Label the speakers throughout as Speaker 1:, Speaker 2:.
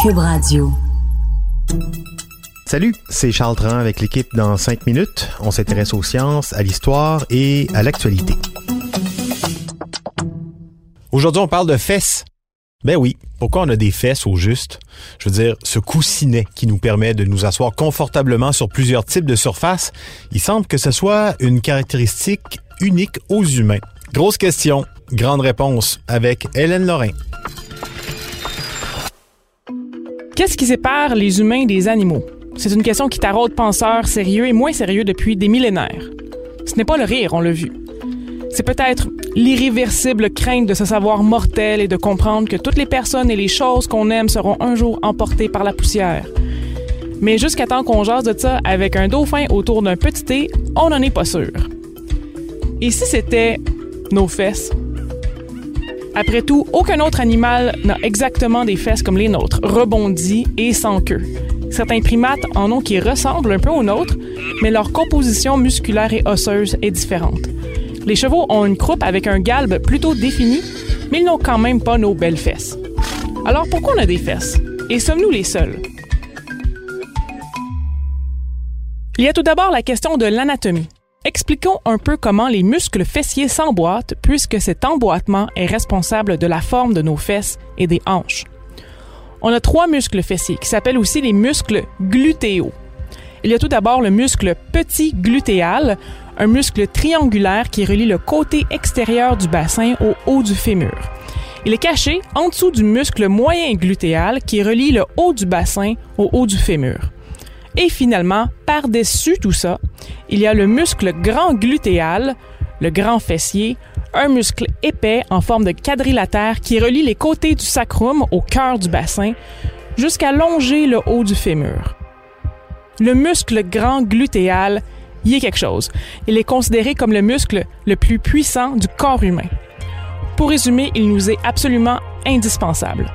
Speaker 1: Cube Radio.
Speaker 2: Salut, c'est Charles Tran avec l'équipe dans 5 minutes. On s'intéresse aux sciences, à l'histoire et à l'actualité. Aujourd'hui, on parle de fesses. Ben oui, pourquoi on a des fesses au juste? Je veux dire, ce coussinet qui nous permet de nous asseoir confortablement sur plusieurs types de surfaces, il semble que ce soit une caractéristique unique aux humains. Grosse question, grande réponse avec Hélène Lorrain.
Speaker 3: Qu'est-ce qui sépare les humains des animaux? C'est une question qui taraude penseurs sérieux et moins sérieux depuis des millénaires. Ce n'est pas le rire, on l'a vu. C'est peut-être l'irréversible crainte de se savoir mortel et de comprendre que toutes les personnes et les choses qu'on aime seront un jour emportées par la poussière. Mais jusqu'à temps qu'on jase de ça avec un dauphin autour d'un petit thé, on n'en est pas sûr. Et si c'était nos fesses? Après tout, aucun autre animal n'a exactement des fesses comme les nôtres, rebondies et sans queue. Certains primates en ont qui ressemblent un peu aux nôtres, mais leur composition musculaire et osseuse est différente. Les chevaux ont une croupe avec un galbe plutôt défini, mais ils n'ont quand même pas nos belles fesses. Alors pourquoi on a des fesses? Et sommes-nous les seuls? Il y a tout d'abord la question de l'anatomie. Expliquons un peu comment les muscles fessiers s'emboîtent puisque cet emboîtement est responsable de la forme de nos fesses et des hanches. On a trois muscles fessiers qui s'appellent aussi les muscles glutéaux. Il y a tout d'abord le muscle petit glutéal, un muscle triangulaire qui relie le côté extérieur du bassin au haut du fémur. Il est caché en dessous du muscle moyen glutéal qui relie le haut du bassin au haut du fémur. Et finalement, par-dessus tout ça, il y a le muscle grand glutéal, le grand fessier, un muscle épais en forme de quadrilatère qui relie les côtés du sacrum au cœur du bassin jusqu'à longer le haut du fémur. Le muscle grand glutéal y est quelque chose. Il est considéré comme le muscle le plus puissant du corps humain. Pour résumer, il nous est absolument indispensable.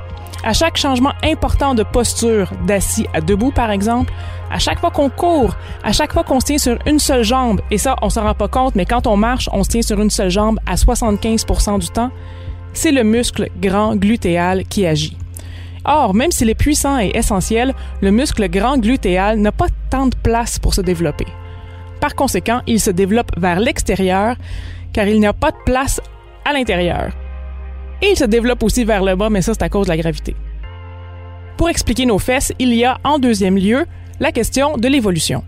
Speaker 3: À chaque changement important de posture, d'assis à debout par exemple, à chaque fois qu'on court, à chaque fois qu'on se tient sur une seule jambe, et ça, on s'en rend pas compte, mais quand on marche, on se tient sur une seule jambe à 75% du temps, c'est le muscle grand glutéal qui agit. Or, même s'il est puissant et essentiel, le muscle grand glutéal n'a pas tant de place pour se développer. Par conséquent, il se développe vers l'extérieur car il n'y a pas de place à l'intérieur. Et il se développe aussi vers le bas, mais ça c'est à cause de la gravité. Pour expliquer nos fesses, il y a en deuxième lieu la question de l'évolution.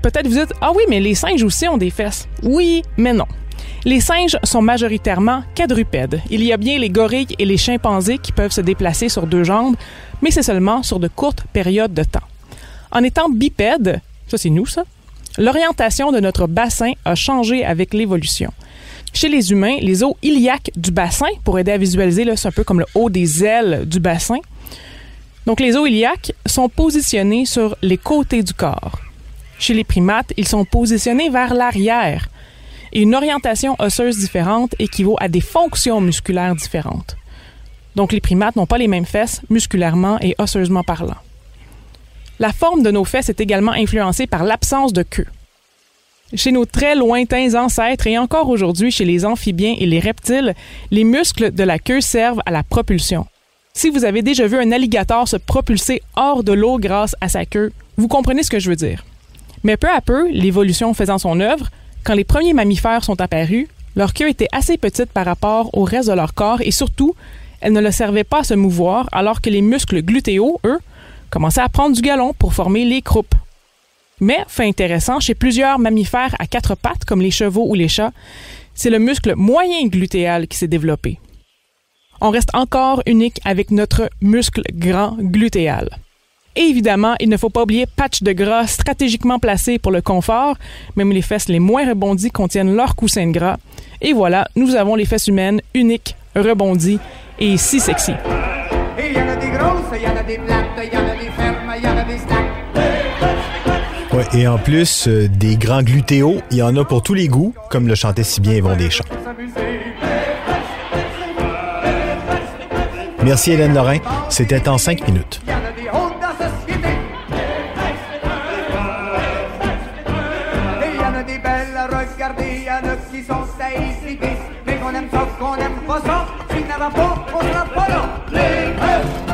Speaker 3: Peut-être vous dites Ah oui, mais les singes aussi ont des fesses. Oui, mais non. Les singes sont majoritairement quadrupèdes. Il y a bien les gorilles et les chimpanzés qui peuvent se déplacer sur deux jambes, mais c'est seulement sur de courtes périodes de temps. En étant bipèdes, ça c'est nous ça, l'orientation de notre bassin a changé avec l'évolution. Chez les humains, les os iliaques du bassin, pour aider à visualiser, c'est un peu comme le haut des ailes du bassin. Donc les os iliaques sont positionnés sur les côtés du corps. Chez les primates, ils sont positionnés vers l'arrière. Une orientation osseuse différente équivaut à des fonctions musculaires différentes. Donc les primates n'ont pas les mêmes fesses musculairement et osseusement parlant. La forme de nos fesses est également influencée par l'absence de queue. Chez nos très lointains ancêtres et encore aujourd'hui chez les amphibiens et les reptiles, les muscles de la queue servent à la propulsion. Si vous avez déjà vu un alligator se propulser hors de l'eau grâce à sa queue, vous comprenez ce que je veux dire. Mais peu à peu, l'évolution faisant son œuvre, quand les premiers mammifères sont apparus, leur queue était assez petite par rapport au reste de leur corps et surtout, elle ne le servait pas à se mouvoir alors que les muscles glutéaux, eux, commençaient à prendre du galon pour former les croupes. Mais, fait intéressant, chez plusieurs mammifères à quatre pattes, comme les chevaux ou les chats, c'est le muscle moyen glutéal qui s'est développé. On reste encore unique avec notre muscle grand glutéal. Et évidemment, il ne faut pas oublier patch de gras stratégiquement placé pour le confort. Même les fesses les moins rebondies contiennent leur coussin de gras. Et voilà, nous avons les fesses humaines uniques, rebondies et si sexy.
Speaker 2: Ouais, et en plus euh, des grands glutéos, il y en a pour tous les goûts, comme le chantait si bien Yvon Deschamps. Merci Hélène Lorrain, c'était en cinq minutes.
Speaker 4: Qu'on aime ça, qu'on aime pas ça, en a pas, on sera pas là. Les